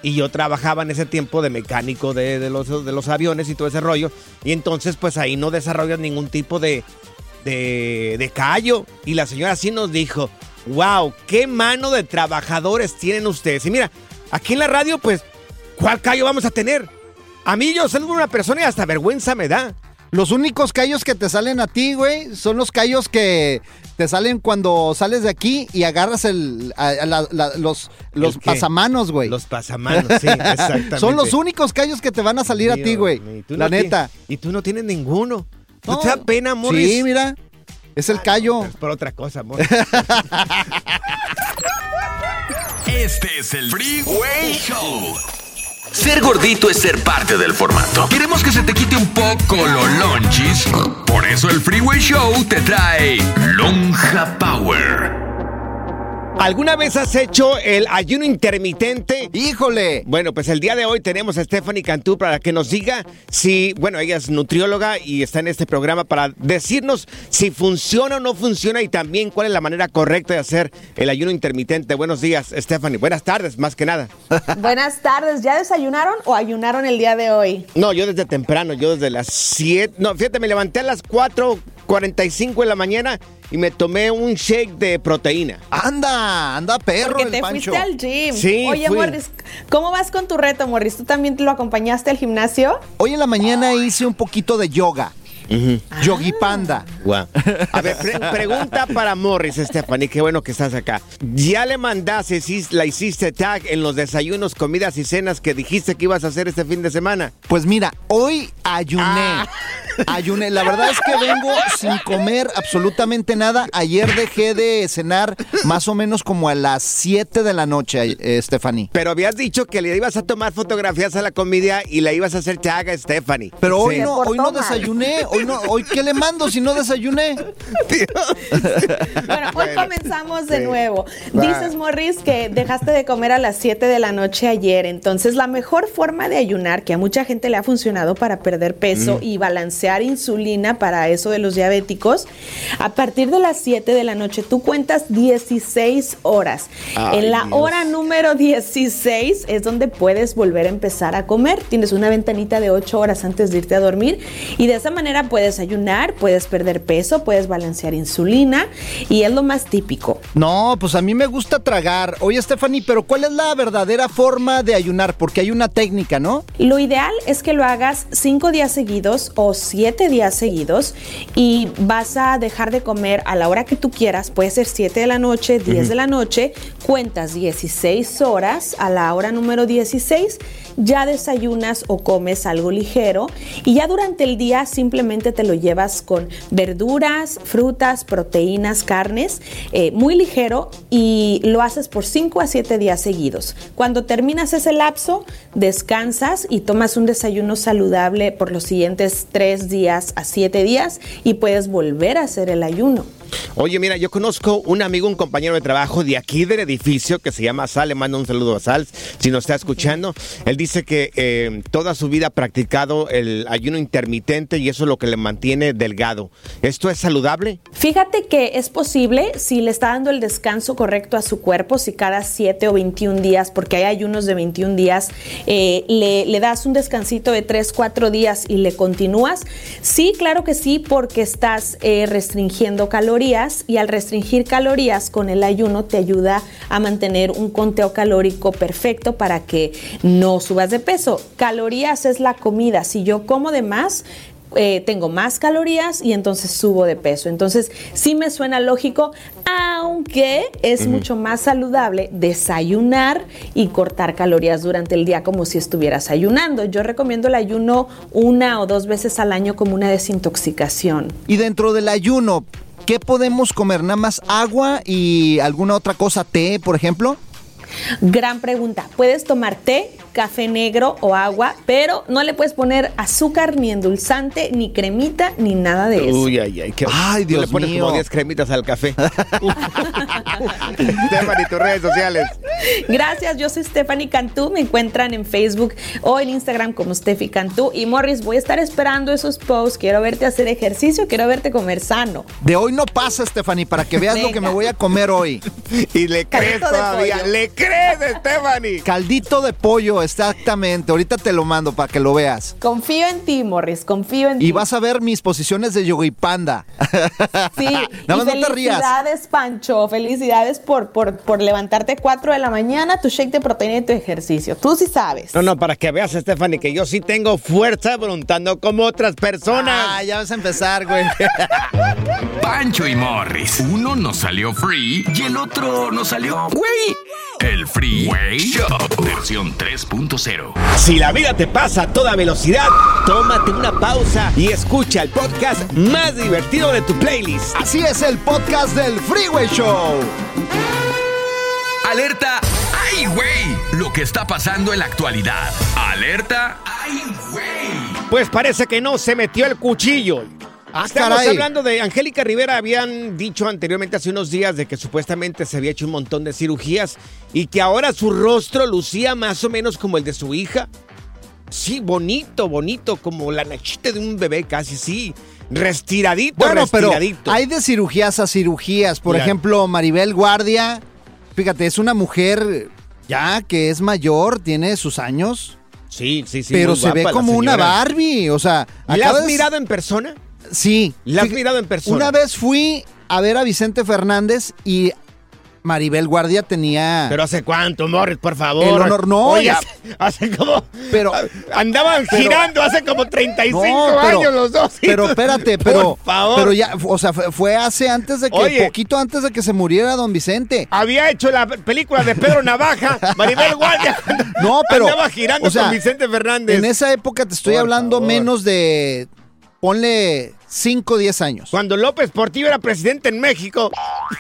y yo trabajaba en ese tiempo de mecánico de, de los, de los aviones y todo ese rollo. Y entonces, pues ahí no desarrollas ningún tipo de, de, de callo. Y la señora sí nos dijo, wow, qué mano de trabajadores tienen ustedes. Y mira, aquí en la radio, pues, ¿cuál callo vamos a tener? A mí yo soy una persona y hasta vergüenza me da. Los únicos callos que te salen a ti, güey, son los callos que te salen cuando sales de aquí y agarras el, a- a la- la- los, los pasamanos, güey. Los pasamanos, sí, (laughs) exactamente. Son los únicos callos que te van a salir a ti, güey. La no neta. Y tú no tienes ninguno. ¿No, No. te da pena, Morris? Sí, mira. Es el callo. Es por otra cosa, Morris. (laughs) Este es el Freeway Show. Ser gordito es ser parte del formato. Queremos que se te quite un poco lo lonchis. Por eso el Freeway Show te trae Lonja Power. ¿Alguna vez has hecho el ayuno intermitente? ¡Híjole! Bueno, pues el día de hoy tenemos a Stephanie Cantú para que nos diga si, bueno, ella es nutrióloga y está en este programa para decirnos si funciona o no funciona y también cuál es la manera correcta de hacer el ayuno intermitente. Buenos días, Stephanie. Buenas tardes, más que nada. (laughs) Buenas tardes. ¿Ya desayunaron o ayunaron el día de hoy? No, yo desde temprano, yo desde las 7, no, fíjate, me levanté a las 4.45 de la mañana y me tomé un shake de proteína. Anda, anda perro Porque el te Pancho. fuiste al gym. Sí, Oye, fui. Morris, ¿cómo vas con tu reto, Morris? ¿Tú también lo acompañaste al gimnasio? Hoy en la mañana hice un poquito de yoga. Yogi Panda. Guau. A ver, pre- pregunta para Morris, Stephanie, qué bueno que estás acá. ¿Ya le mandaste, si la hiciste tag en los desayunos, comidas y cenas que dijiste que ibas a hacer este fin de semana? Pues mira, hoy ayuné. Ayuné. La verdad es que vengo sin comer absolutamente nada. Ayer dejé de cenar más o menos como a las 7 de la noche, eh, Stephanie. Pero habías dicho que le ibas a tomar fotografías a la comida y le ibas a hacer tag a Stephanie. Pero hoy Sí. no, hoy no desayuné. Hoy no, hoy qué le mando si no desayuné. Bueno, hoy comenzamos de sí. nuevo. Va. Dices, Morris, que dejaste de comer a las 7 de la noche ayer. Entonces, la mejor forma de ayunar, que a mucha gente le ha funcionado para perder peso Mm. y balancear insulina para eso de los diabéticos, a partir de las 7 de la noche tú cuentas 16 horas. Ay, en la Dios. hora número 16 es donde puedes volver a empezar a comer. Tienes una ventanita de 8 horas antes de irte a dormir y de esa manera puedes ayunar, puedes perder peso, puedes balancear insulina y es lo más típico. No, pues a mí me gusta tragar. Oye, Stephanie, pero ¿cuál es la verdadera forma de ayunar? Porque hay una técnica, ¿no? Lo ideal es que lo hagas 5 días seguidos o 7 días seguidos y vas a dejar de comer a la hora que tú quieras, puede ser 7 de la noche, 10 Ujú. de la noche, cuentas 16 horas a la hora número 16, ya desayunas o comes algo ligero y ya durante el día simplemente te lo llevas con verduras, frutas, proteínas, carnes, eh, muy ligero y lo haces por 5 a 7 días seguidos. Cuando terminas ese lapso, descansas y tomas un desayuno saludable por los siguientes 3 días a 7 días y puedes volver a hacer el ayuno. Oye, mira, yo conozco un amigo, un compañero de trabajo de aquí del edificio que se llama Sal. Le mando un saludo a Sal si nos está escuchando. Él dice que eh, toda su vida ha practicado el ayuno intermitente y eso es lo que le mantiene delgado. ¿Esto es saludable? Fíjate que es posible si le está dando el descanso correcto a su cuerpo, si cada 7 o 21 días, porque hay ayunos de 21 días, eh, le, das un descansito de 3, 4 días y le continúas. Sí, claro que sí, porque estás eh, restringiendo calorías y al restringir calorías con el ayuno te ayuda a mantener un conteo calórico perfecto para que no subas de peso. Calorías es la comida. Si yo como de más, eh, tengo más calorías y entonces subo de peso. Entonces sí me suena lógico, aunque es mucho más saludable desayunar y cortar calorías durante el día como si estuvieras ayunando. Yo recomiendo el ayuno una o dos veces al año como una desintoxicación. Y dentro del ayuno, ¿qué podemos comer? ¿Nada más agua y alguna otra cosa? ¿Té, por ejemplo? Gran pregunta. Puedes tomar té, café negro o agua, pero no le puedes poner azúcar, ni endulzante, ni cremita, ni nada de eso. Uy, ay, ay. Qué... Ay, Dios le pones mío. como 10 cremitas al café. (laughs) Stephanie, tus redes sociales. Gracias, yo soy Stephanie Cantú. Me encuentran en Facebook o en Instagram como Steffi Cantú. Y Morris, voy a estar esperando esos posts. Quiero verte hacer ejercicio, quiero verte comer sano. De hoy no pasa, Stephanie, para que veas lo que me voy a comer hoy. (laughs) Y le crees Caldito todavía, le crees, Stephanie. Caldito de pollo, exactamente. Ahorita te lo mando para que lo veas. Confío en ti, Morris, confío en ti. Y vas a ver mis posiciones de yogi panda. Sí, (laughs) Nada más y no te rías. felicidades, Pancho. Felicidades por, por, por levantarte 4 de la mañana, tu shake de proteína y tu ejercicio. Tú sí sabes. No, no, para que veas, Stephanie, que yo sí tengo fuerza voluntando como otras personas. Ah, ya vas a empezar, güey. (laughs) Pancho y Morris. Uno nos salió free y el otro nos salió güey. El Freeway Show versión 3.0. Si la vida te pasa a toda velocidad, tómate una pausa y escucha el podcast más divertido de tu playlist. Así es el podcast del Freeway Show. Alerta. ¡Ay, güey! Lo que está pasando en la actualidad. Alerta. ¡Ay, güey! Pues parece que no se metió el cuchillo. Ah, Estamos caray. hablando de Angélica Rivera. Habían dicho anteriormente, hace unos días, de que supuestamente se había hecho un montón de cirugías y que ahora su rostro lucía más o menos como el de su hija. Sí, bonito, bonito, como la nachita de un bebé, casi sí. Restiradito, Bueno, pero hay de cirugías a cirugías. Por ejemplo, Maribel Guardia, fíjate, es una mujer ya que es mayor, tiene sus años, Sí, sí, sí. pero se ve como una. Barbie. O sea, ¿La has mirado en persona? Sí. ¿La has mirado en persona? Una vez fui a ver a Vicente Fernández y Maribel Guardia tenía. Pero hace cuánto, Morris, por favor. El honor, no, Oye, ya- hace, (laughs) hace como. Pero- Andaban pero- girando hace como 35 No, pero- años los dos. Pero espérate, (laughs) pero. Por favor. Pero ya, o sea, fue, fue hace antes de que. Oye. Poquito antes de que se muriera don Vicente. Había hecho la película de Pedro Navaja, (laughs) Maribel Guardia. No, pero. Andaba girando o sea, con Vicente Fernández. En esa época te estoy Por hablando favor. menos de. Ponle 5 o 10 años. Cuando López Portillo era presidente en México.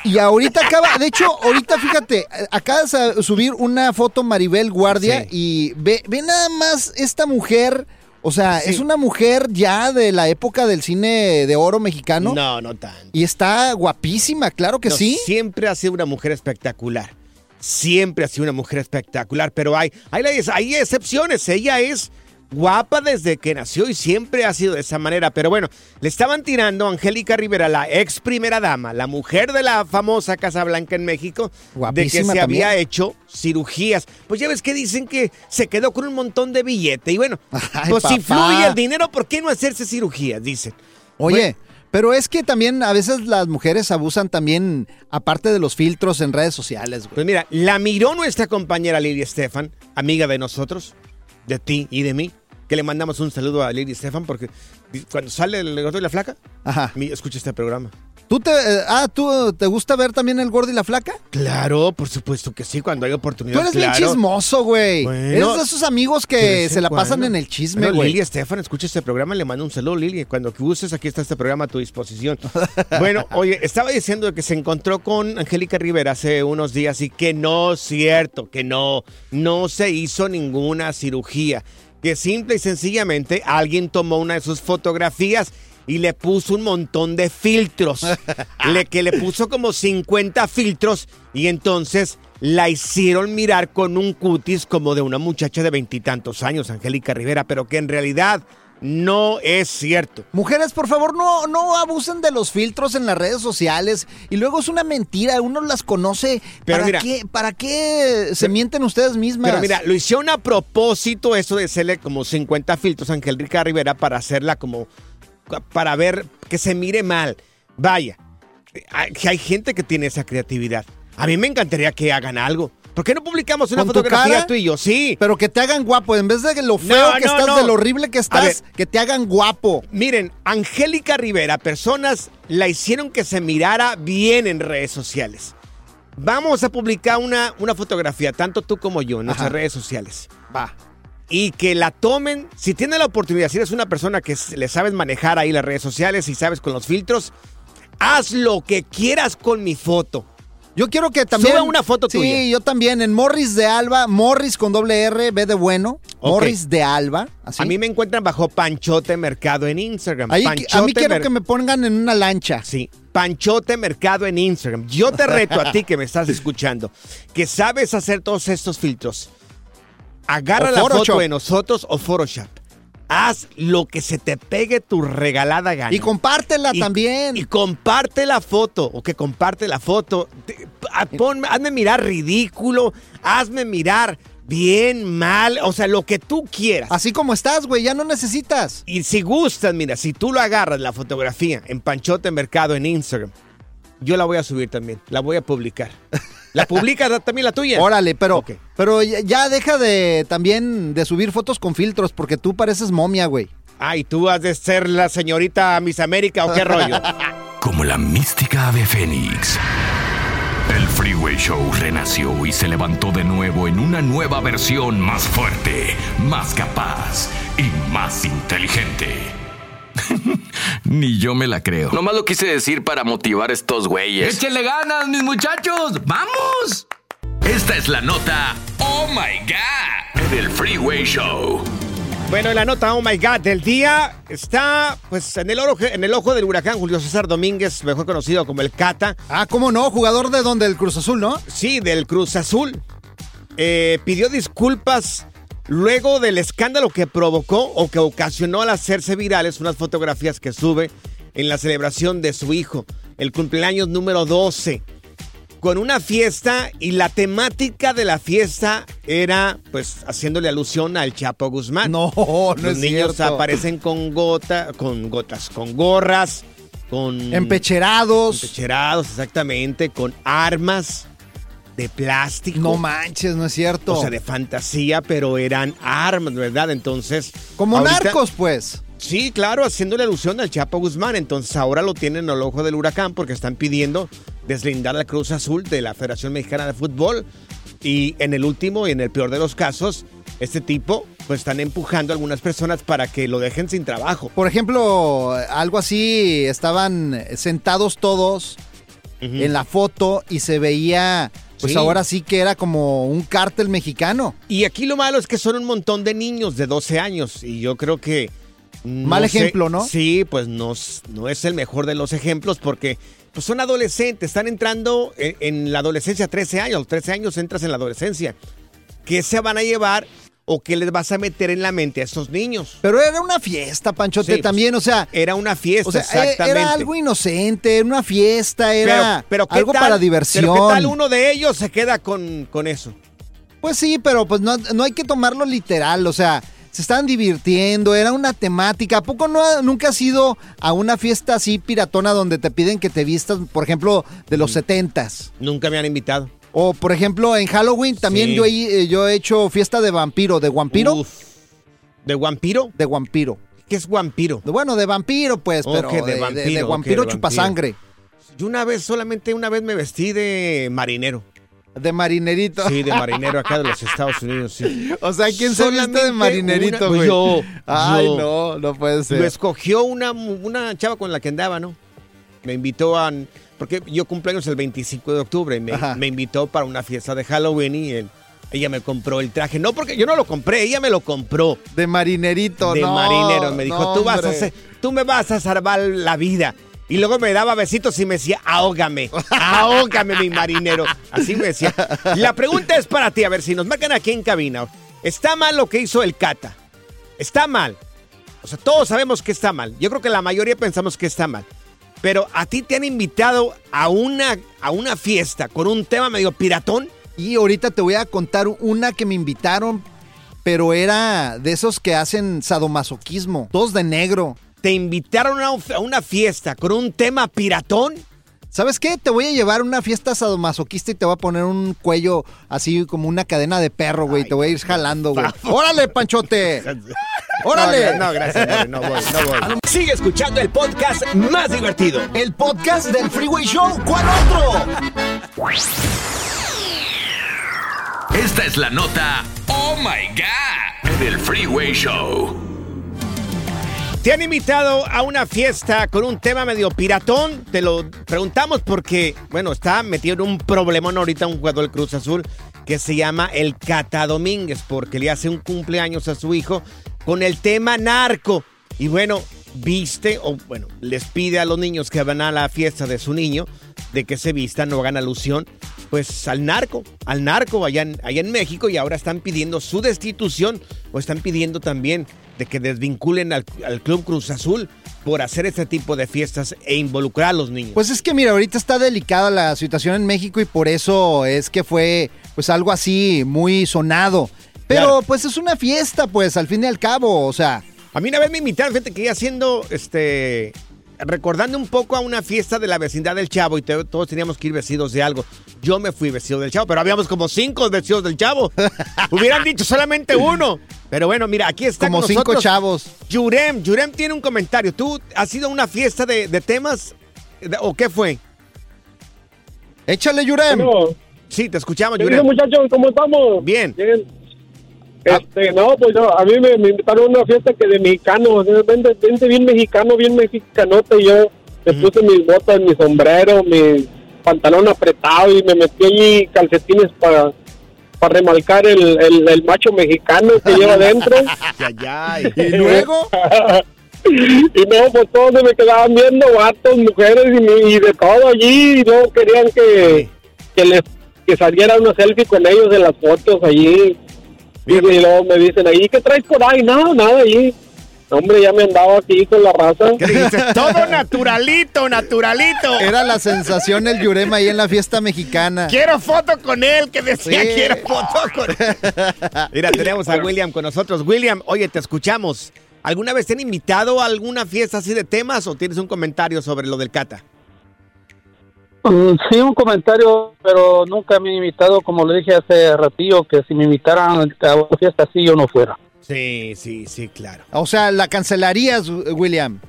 Y ahorita (laughs) acaba, de hecho, ahorita fíjate, acaba de subir una foto Maribel Guardia Sí. y ve, ve nada más esta mujer, o sea, Sí. es una mujer ya de la época del cine de oro mexicano No, no tanto. y está guapísima, claro que No, sí. Siempre ha sido una mujer espectacular. Siempre ha sido una mujer espectacular. Pero hay, hay, hay excepciones. Ella es guapa desde que nació y siempre ha sido de esa manera. Pero bueno, le estaban tirando a Angélica Rivera, la ex primera dama, la mujer de la famosa Casa Blanca en México, de que se también. había hecho cirugías. Pues ya ves que dicen que se quedó con un montón de billete. Y bueno, (laughs) Ay, pues si fluye el dinero, ¿por qué no hacerse cirugías? Dicen. Oye, pero es que también a veces las mujeres abusan también, aparte de los filtros en redes sociales, güey. Pues mira, la miró nuestra compañera Lili Estefan, amiga de nosotros, de ti y de mí, que le mandamos un saludo a Lili Estefan porque cuando sale el gordo y la flaca, Ajá. escucha este programa. ¿Tú te, eh, ah, ¿tú te gusta ver también el gordo y la flaca? Claro, por supuesto que sí, cuando hay oportunidad. Tú eres claro. bien chismoso, güey. Bueno, eres de esos amigos que se la pasan en el chisme, Bueno, güey. Lili Estefan, escucha este programa, le mando un saludo, Lili. Cuando gustes, aquí está este programa a tu disposición. (laughs) bueno, oye, estaba diciendo que se encontró con Angélica Rivera hace unos días y que no es cierto, que no, no se hizo ninguna cirugía. Que simple y sencillamente alguien tomó una de sus fotografías y le puso un montón de filtros. (laughs) le, que le puso como 50 filtros y entonces la hicieron mirar con un cutis como de una muchacha de veintitantos años, Angélica Rivera, pero que en realidad no es cierto. Mujeres, por favor, no, no abusen de los filtros en las redes sociales. Y luego es una mentira, uno las conoce. Pero ¿Para, mira- qué, ¿Para qué se mienten ustedes mismas? Pero mira, lo hicieron a propósito eso de hacerle como 50 filtros a Angélica Rivera para hacerla como para ver que se mire mal. Vaya, hay, que hay gente que tiene esa creatividad. A mí me encantaría que hagan algo. ¿Por qué no publicamos una ¿Con tu fotografía cara? tú y yo? Sí. Pero que te hagan guapo. En vez de lo feo No, que no, estás, no. de lo horrible que estás, que te hagan guapo. Miren, Angélica Rivera, personas la hicieron que se mirara bien en redes sociales. Vamos a publicar una, una fotografía, tanto tú como yo, en nuestras Ajá. redes sociales. Va. Y que la tomen, si tienes la oportunidad, si eres una persona que le sabes manejar ahí las redes sociales y sabes con los filtros, haz lo que quieras con mi foto. Yo quiero que también. Suba una foto sí, tuya. yo también. En Morris de Alba, Morris con doble R, B de bueno. Morris de Alba. Así. A mí me encuentran bajo Panchote Mercado en Instagram. Ahí, a mí quiero Mer- que me pongan en una lancha. Sí, Panchote Mercado en Instagram. Yo te reto a ti que me estás escuchando, que sabes hacer todos estos filtros. Agarra O la Photoshop. foto de nosotros o Photoshop. Haz lo que se te pegue tu regalada gana. Y compártela Y- también. Y comparte la foto, o que comparte la foto. Te- a- ponme- hazme mirar ridículo, hazme mirar bien, mal, o sea, lo que tú quieras. Así como estás, güey, ya no necesitas. Y si gustas, mira, si tú lo agarras, la fotografía, en Panchote Mercado, en Instagram, yo la voy a subir también, la voy a publicar. (laughs) ¿La publicas también la tuya? Órale, pero, pero ya, ya deja de también de subir fotos con filtros porque tú pareces momia, güey. Ay, tú has de ser la señorita Miss América o qué rollo. (laughs) Como la mística ave fénix. El Freeway Show renació y se levantó de nuevo en una nueva versión más fuerte, más capaz y más inteligente. Ni yo me la creo. Nomás lo quise decir para motivar a estos güeyes. ¡Échenle ganas, mis muchachos! ¡Vamos! Esta es la nota Oh My God Del Freeway Show. bueno, la nota Oh My God del día está pues en el, ojo, en el ojo del huracán Julio César Domínguez, mejor conocido como el Cata. Ah, ¿cómo no? Jugador de donde el Cruz Azul, ¿no? Sí, del Cruz Azul. Eh, pidió disculpas luego del escándalo que provocó o que ocasionó al hacerse virales unas fotografías que sube en la celebración de su hijo, el cumpleaños número 12, con una fiesta y la temática de la fiesta era pues haciéndole alusión al Chapo Guzmán. No, no Los es niños cierto. aparecen con gota, con gotas, con gorras, con Empecherados. Empecherados, exactamente, con armas. De plástico. No manches, no es cierto. O sea, de fantasía, pero eran armas, ¿verdad? Entonces. Como ahorita- narcos, pues. Sí, claro, haciéndole alusión al Chapo Guzmán. Entonces ahora lo tienen al ojo del huracán porque están pidiendo deslindar al Cruz Azul de la Federación Mexicana de Fútbol. Y en el último y en el peor de los casos, este tipo, pues están empujando a algunas personas para que lo dejen sin trabajo. Por ejemplo, algo así, estaban sentados todos en la foto y se veía, pues Sí. ahora sí que era como un cártel mexicano. Y aquí lo malo es que son un montón de niños de 12 años y yo creo que... no Mal sé- ejemplo, ¿no? Sí, pues no, no es el mejor de los ejemplos porque pues son adolescentes, están entrando en, en la adolescencia 13 años, a los 13 años entras en la adolescencia. ¿Qué se van a llevar o qué les vas a meter en la mente a estos niños? Pero era una fiesta, Panchote, Sí, también, o sea... Era una fiesta, O sea, e- exactamente. era algo inocente, era una fiesta, era pero, pero ¿qué algo tal- para diversión. Pero ¿qué tal uno de ellos se queda con, con eso? Pues sí, pero pues no, no hay que tomarlo literal, o sea, se estaban divirtiendo, era una temática. ¿A poco no, nunca has ido a una fiesta así piratona donde te piden que te vistas, por ejemplo, de Mm. los setentas? Nunca me han invitado. O por ejemplo, en Halloween también Sí. yo, he, eh, yo he hecho fiesta de vampiro, de vampiro, Uf. ¿De vampiro? de vampiro. ¿Qué es vampiro? De- Bueno, de vampiro pues, Ok, pero de de, de- vampiro, de ok, vampiro de chupasangre, Yo una vez, solamente una vez me vestí de marinero. de marinerito. Sí, de (laughs) marinero acá de los Estados Unidos, sí. O sea, ¿quién se viste Solamente de marinerito, una- güey? yo, Ay, yo. no, no puede ser. Lo escogió una, una chava con la que andaba, ¿no? Me invitó a... Porque yo cumpleaños el 25 de octubre. Me, invitó para una fiesta de Halloween y él- ella me compró el traje. No, porque yo no lo compré, ella me lo compró. De marinerito, de no. marinero. Me dijo, no, tú vas a tú me vas a salvar la vida. Y luego me daba besitos y me decía, ahógame, ahógame, mi marinero. Así me decía. La pregunta es para ti, a ver si nos marcan aquí en cabina. ¿Está mal lo que hizo el Cata? Está mal. O sea, todos sabemos que está mal. Yo creo que la mayoría pensamos que está mal. Pero a ti te han invitado a una, a una fiesta con un tema medio piratón. Y ahorita te voy a contar una que me invitaron, pero era de esos que hacen sadomasoquismo, dos de negro. Te invitaron a un- a una fiesta con un tema piratón. ¿Sabes qué? Te voy a llevar a una fiesta sadomasoquista y te voy a poner un cuello así como una cadena de perro, güey. Te voy a ir jalando, güey. ¡Órale, Panchote! (laughs) ¡Órale! No, gracias, no, no voy, no voy. Sigue escuchando el podcast más divertido. El podcast del Freeway Show. ¿Cuál otro? Esta es la nota Oh My God del Freeway Show. Te han invitado a una fiesta con un tema medio piratón. Te lo preguntamos porque, bueno, está metido en un problemón ahorita un jugador del Cruz Azul que se llama el Cata Domínguez porque le hace un cumpleaños a su hijo con el tema narco. Y bueno, viste, o bueno, les pide a los niños que van a la fiesta de su niño de que se vistan, no hagan alusión, pues al narco, al narco allá en, allá en México y ahora están pidiendo su destitución o están pidiendo también de que desvinculen al, al Club Cruz Azul por hacer este tipo de fiestas e involucrar a los niños. Pues es que mira, ahorita está delicada la situación en México y por eso es que fue pues algo así muy sonado. Pero Claro. pues es una fiesta, pues al fin y al cabo, o sea, A mí una vez me invitaron, fíjate que iba haciendo, este, recordando un poco a una fiesta de la vecindad del Chavo y te- todos teníamos que ir vestidos de algo. Yo me fui vestido del Chavo, pero habíamos como cinco vestidos del Chavo. (laughs) Hubieran dicho solamente uno. Pero bueno, mira, aquí está como con cinco nosotros chavos. Yurem. Yurem tiene un comentario. ¿Tú has ido a una fiesta de, de temas de- o qué fue? Échale, Yurem. No, Sí, te escuchamos, ¿qué dice, Yurem. muchachos? ¿Cómo estamos? Bien. Bien. Este, no, pues yo, a mí me, me invitaron a una fiesta que de mexicano, vente, vente bien mexicano, bien mexicanote, y yo me puse mis botas, mi sombrero, mi pantalón apretado y me metí allí calcetines para para remarcar el, el, el macho mexicano que lleva (laughs) adentro. (laughs) Y luego, (laughs) y no, pues todos se me quedaban viendo, vatos, mujeres y, y de todo allí, y no querían que, que les que saliera una selfie con ellos en las fotos allí. Y, y luego me dicen ahí, ¿qué traes por ahí? No, nada allí. Hombre, ya me andaba aquí con la raza. (laughs) Todo naturalito, naturalito. era la sensación el Yurem ahí en la fiesta mexicana. Quiero foto con él, que decía Sí. quiero foto con él. (laughs) Mira, tenemos a William con nosotros. William, oye, te escuchamos. ¿Alguna vez te han invitado a alguna fiesta así de temas o tienes un comentario sobre lo del Cata? Mm, Sí, un comentario, pero nunca me han invitado, como le dije hace ratillo, que si me invitaran a una fiesta así yo no fuera. Sí, sí, sí, claro. O sea, la cancelarías, William.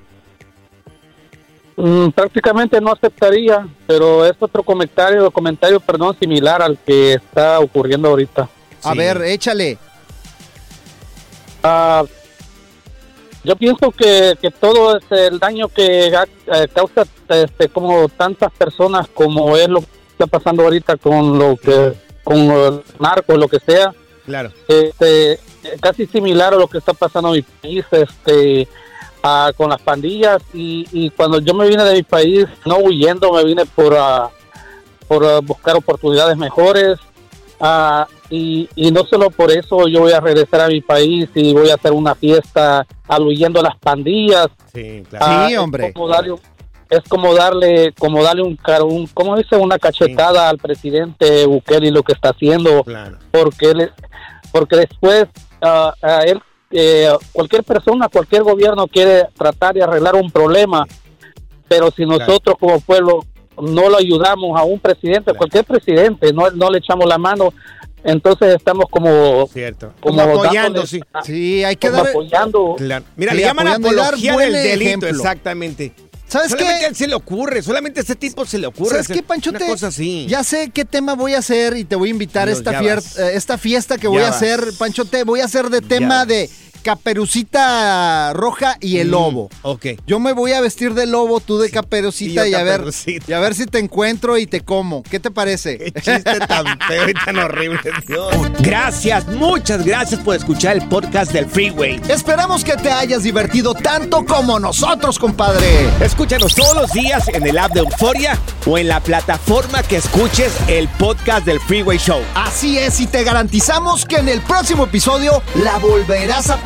Mm, prácticamente no aceptaría, pero es otro comentario, comentario, perdón, similar al que está ocurriendo ahorita. A ver, échale. Ah, yo pienso que, que todo este, el daño que eh, causa este, como tantas personas como es lo que está pasando ahorita con lo que con los narcos, lo que sea, Claro. este, eh, casi similar a lo que está pasando en mi país, este, con las pandillas y, y cuando yo me vine de mi país, no huyendo, me vine por, ah, por ah, buscar oportunidades mejores ah, y, y no solo por eso yo voy a regresar a mi país y voy a hacer una fiesta aluyendo a las pandillas. Sí, Ah, Sí, es hombre. como darle un- es como darle, como darle un, car- un ¿cómo dice? Una cachetada al presidente Bukele y lo que está haciendo, porque él, porque después ah, ah, él, eh, cualquier persona, cualquier gobierno quiere tratar de arreglar un problema, pero si nosotros como pueblo no lo ayudamos a un presidente, cualquier presidente, no, no le echamos la mano, entonces estamos como, Cierto. como, Como apoyando, dándole- sí. Sí, hay que como dar... apoyando. Claro. Mira, Sí, le llaman apología del delito, ejemplo. exactamente. ¿Sabes solamente qué? a él se le ocurre, solamente a este tipo se le ocurre. ¿Sabes qué, Panchote? Una cosa así. Ya sé qué tema voy a hacer y te voy a invitar a Dios, esta, ya fier- vas. eh, esta fiesta que Ya voy a vas. hacer, Panchote. Voy a hacer de tema de Caperucita Roja y el Mm, lobo. Ok. Yo me voy a vestir de lobo, tú de caperucita y yo a ver Caperucita. y a ver si te encuentro y te como. ¿Qué te parece? Qué chiste tan (laughs) feo y tan horrible. Dios. Gracias, muchas gracias por escuchar el podcast del Freeway. Esperamos que te hayas divertido tanto como nosotros, compadre. Escúchanos todos los días en el app de Euforia o en la plataforma que escuches el podcast del Freeway Show. Así es, y te garantizamos que en el próximo episodio la volverás a